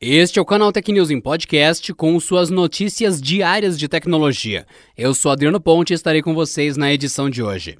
Este é o canal Tech News em podcast com suas notícias diárias de tecnologia. Eu sou Adriano Ponte e estarei com vocês na edição de hoje.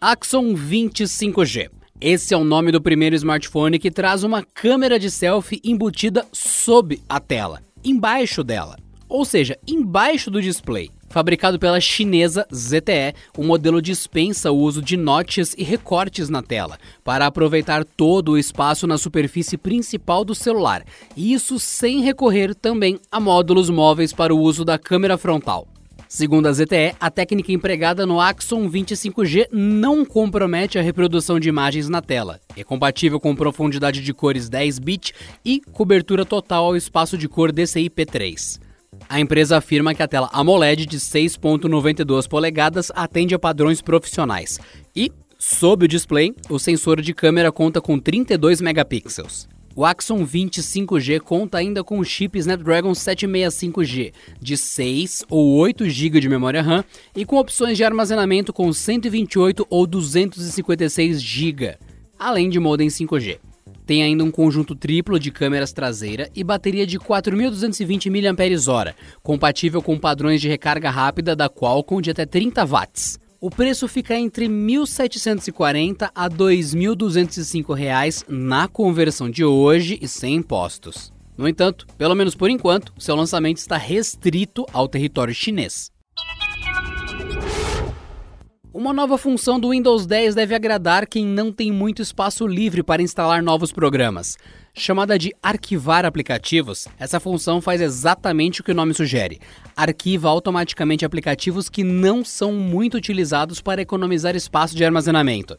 Axon 25G. Esse é o nome do primeiro smartphone que traz uma câmera de selfie embutida sob a tela, embaixo dela, ou seja, embaixo do display. Fabricado pela chinesa ZTE, o modelo dispensa o uso de notches e recortes na tela, para aproveitar todo o espaço na superfície principal do celular, e isso sem recorrer também a módulos móveis para o uso da câmera frontal. Segundo a ZTE, a técnica empregada no Axon 25G não compromete a reprodução de imagens na tela. É compatível com profundidade de cores 10 bit e cobertura total ao espaço de cor DCI-P3. A empresa afirma que a tela AMOLED de 6.92 polegadas atende a padrões profissionais e, sob o display, o sensor de câmera conta com 32 megapixels. O Axon 25G conta ainda com o chip Snapdragon 765G de 6 ou 8 GB de memória RAM e com opções de armazenamento com 128 ou 256 GB, além de modem 5G. Tem ainda um conjunto triplo de câmeras traseira e bateria de 4.220 mAh, compatível com padrões de recarga rápida da Qualcomm de até 30 watts. O preço fica entre R$ 1.740 a R$ 2.205 na conversão de hoje e sem impostos. No entanto, pelo menos por enquanto, seu lançamento está restrito ao território chinês. Uma nova função do Windows 10 deve agradar quem não tem muito espaço livre para instalar novos programas. Chamada de arquivar aplicativos, essa função faz exatamente o que o nome sugere. Arquiva automaticamente aplicativos que não são muito utilizados para economizar espaço de armazenamento.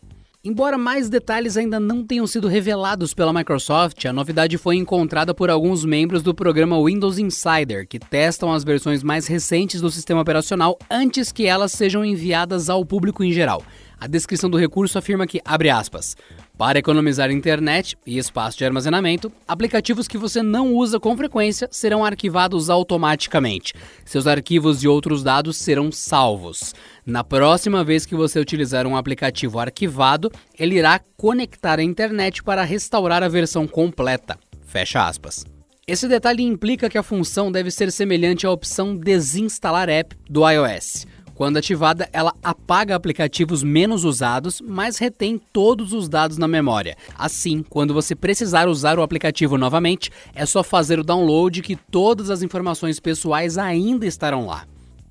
Embora mais detalhes ainda não tenham sido revelados pela Microsoft, a novidade foi encontrada por alguns membros do programa Windows Insider, que testam as versões mais recentes do sistema operacional antes que elas sejam enviadas ao público em geral. A descrição do recurso afirma que, abre aspas, para economizar internet e espaço de armazenamento, aplicativos que você não usa com frequência serão arquivados automaticamente. Seus arquivos e outros dados serão salvos. Na próxima vez que você utilizar um aplicativo arquivado, ele irá conectar a internet para restaurar a versão completa. Fecha aspas. Esse detalhe implica que a função deve ser semelhante à opção Desinstalar App do iOS. Quando ativada, ela apaga aplicativos menos usados, mas retém todos os dados na memória. Assim, quando você precisar usar o aplicativo novamente, é só fazer o download que todas as informações pessoais ainda estarão lá.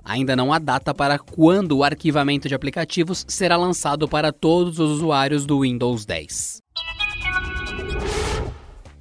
Ainda não há data para quando o arquivamento de aplicativos será lançado para todos os usuários do Windows 10.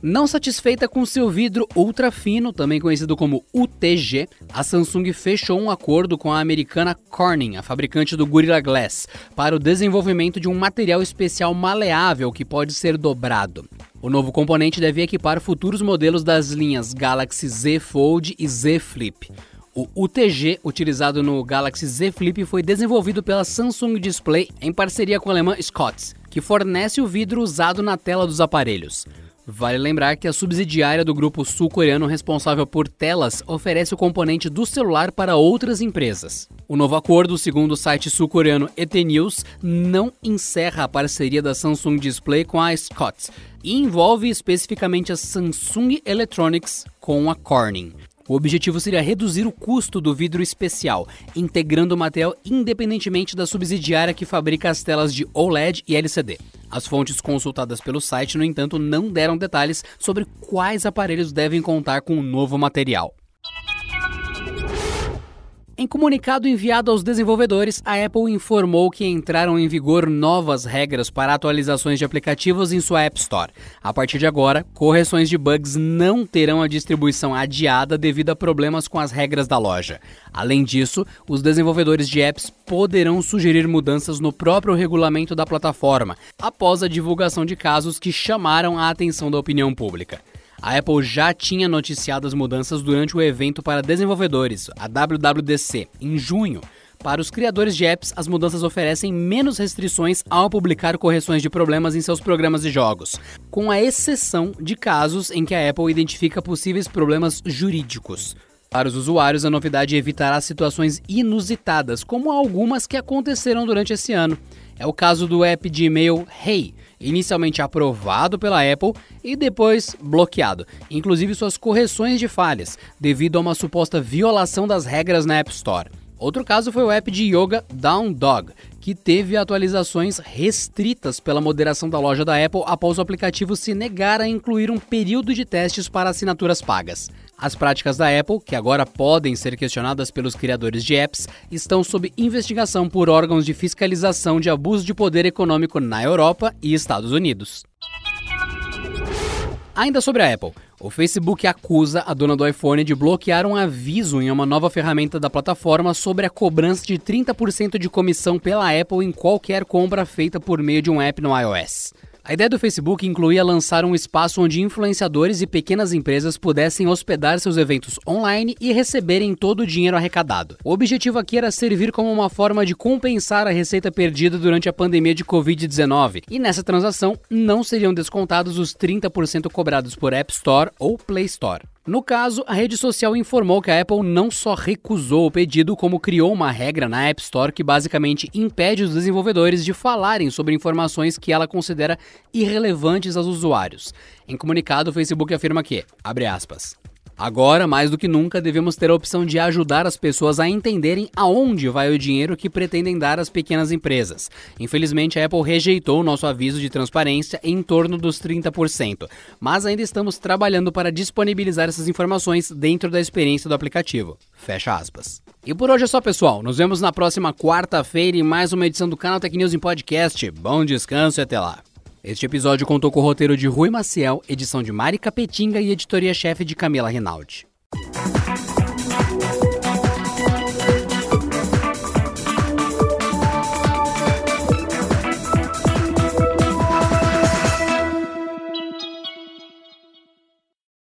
Não satisfeita com seu vidro ultra fino, também conhecido como UTG, a Samsung fechou um acordo com a americana Corning, a fabricante do Gorilla Glass, para o desenvolvimento de um material especial maleável que pode ser dobrado. O novo componente deve equipar futuros modelos das linhas Galaxy Z Fold e Z Flip. O UTG, utilizado no Galaxy Z Flip, foi desenvolvido pela Samsung Display em parceria com a alemã Scotts, que fornece o vidro usado na tela dos aparelhos. Vale lembrar que a subsidiária do grupo sul-coreano responsável por telas oferece o componente do celular para outras empresas. O novo acordo, segundo o site sul-coreano ET News, não encerra a parceria da Samsung Display com a Scott e envolve especificamente a Samsung Electronics com a Corning. O objetivo seria reduzir o custo do vidro especial, integrando o material independentemente da subsidiária que fabrica as telas de OLED e LCD. As fontes consultadas pelo site, no entanto, não deram detalhes sobre quais aparelhos devem contar com o novo material. Em comunicado enviado aos desenvolvedores, a Apple informou que entraram em vigor novas regras para atualizações de aplicativos em sua App Store. A partir de agora, correções de bugs não terão a distribuição adiada devido a problemas com as regras da loja. Além disso, os desenvolvedores de apps poderão sugerir mudanças no próprio regulamento da plataforma, após a divulgação de casos que chamaram a atenção da opinião pública. A Apple já tinha noticiado as mudanças durante o evento para desenvolvedores, a WWDC, em junho. Para os criadores de apps, as mudanças oferecem menos restrições ao publicar correções de problemas em seus programas de jogos, com a exceção de casos em que a Apple identifica possíveis problemas jurídicos. Para os usuários, a novidade evitará situações inusitadas, como algumas que aconteceram durante esse ano. É o caso do app de e-mail Hey, inicialmente aprovado pela Apple e depois bloqueado, inclusive suas correções de falhas, devido a uma suposta violação das regras na App Store. Outro caso foi o app de yoga Down Dog, que teve atualizações restritas pela moderação da loja da Apple após o aplicativo se negar a incluir um período de testes para assinaturas pagas. As práticas da Apple, que agora podem ser questionadas pelos criadores de apps, estão sob investigação por órgãos de fiscalização de abuso de poder econômico na Europa e Estados Unidos. Ainda sobre a Apple, o Facebook acusa a dona do iPhone de bloquear um aviso em uma nova ferramenta da plataforma sobre a cobrança de 30% de comissão pela Apple em qualquer compra feita por meio de um app no iOS. A ideia do Facebook incluía lançar um espaço onde influenciadores e pequenas empresas pudessem hospedar seus eventos online e receberem todo o dinheiro arrecadado. O objetivo aqui era servir como uma forma de compensar a receita perdida durante a pandemia de Covid-19, e nessa transação não seriam descontados os 30% cobrados por App Store ou Play Store. No caso, a rede social informou que a Apple não só recusou o pedido, como criou uma regra na App Store que basicamente impede os desenvolvedores de falarem sobre informações que ela considera irrelevantes aos usuários. Em comunicado, o Facebook afirma que, abre aspas, Agora, mais do que nunca, devemos ter a opção de ajudar as pessoas a entenderem aonde vai o dinheiro que pretendem dar às pequenas empresas. Infelizmente, a Apple rejeitou o nosso aviso de transparência em torno dos 30%, mas ainda estamos trabalhando para disponibilizar essas informações dentro da experiência do aplicativo. Fecha aspas. E por hoje é só, pessoal. Nos vemos na próxima quarta-feira em mais uma edição do canal Tech News em Podcast. Bom descanso e até lá. Este episódio contou com o roteiro de Rui Maciel, edição de Mari Capetinga e editoria-chefe de Camila Rinaldi.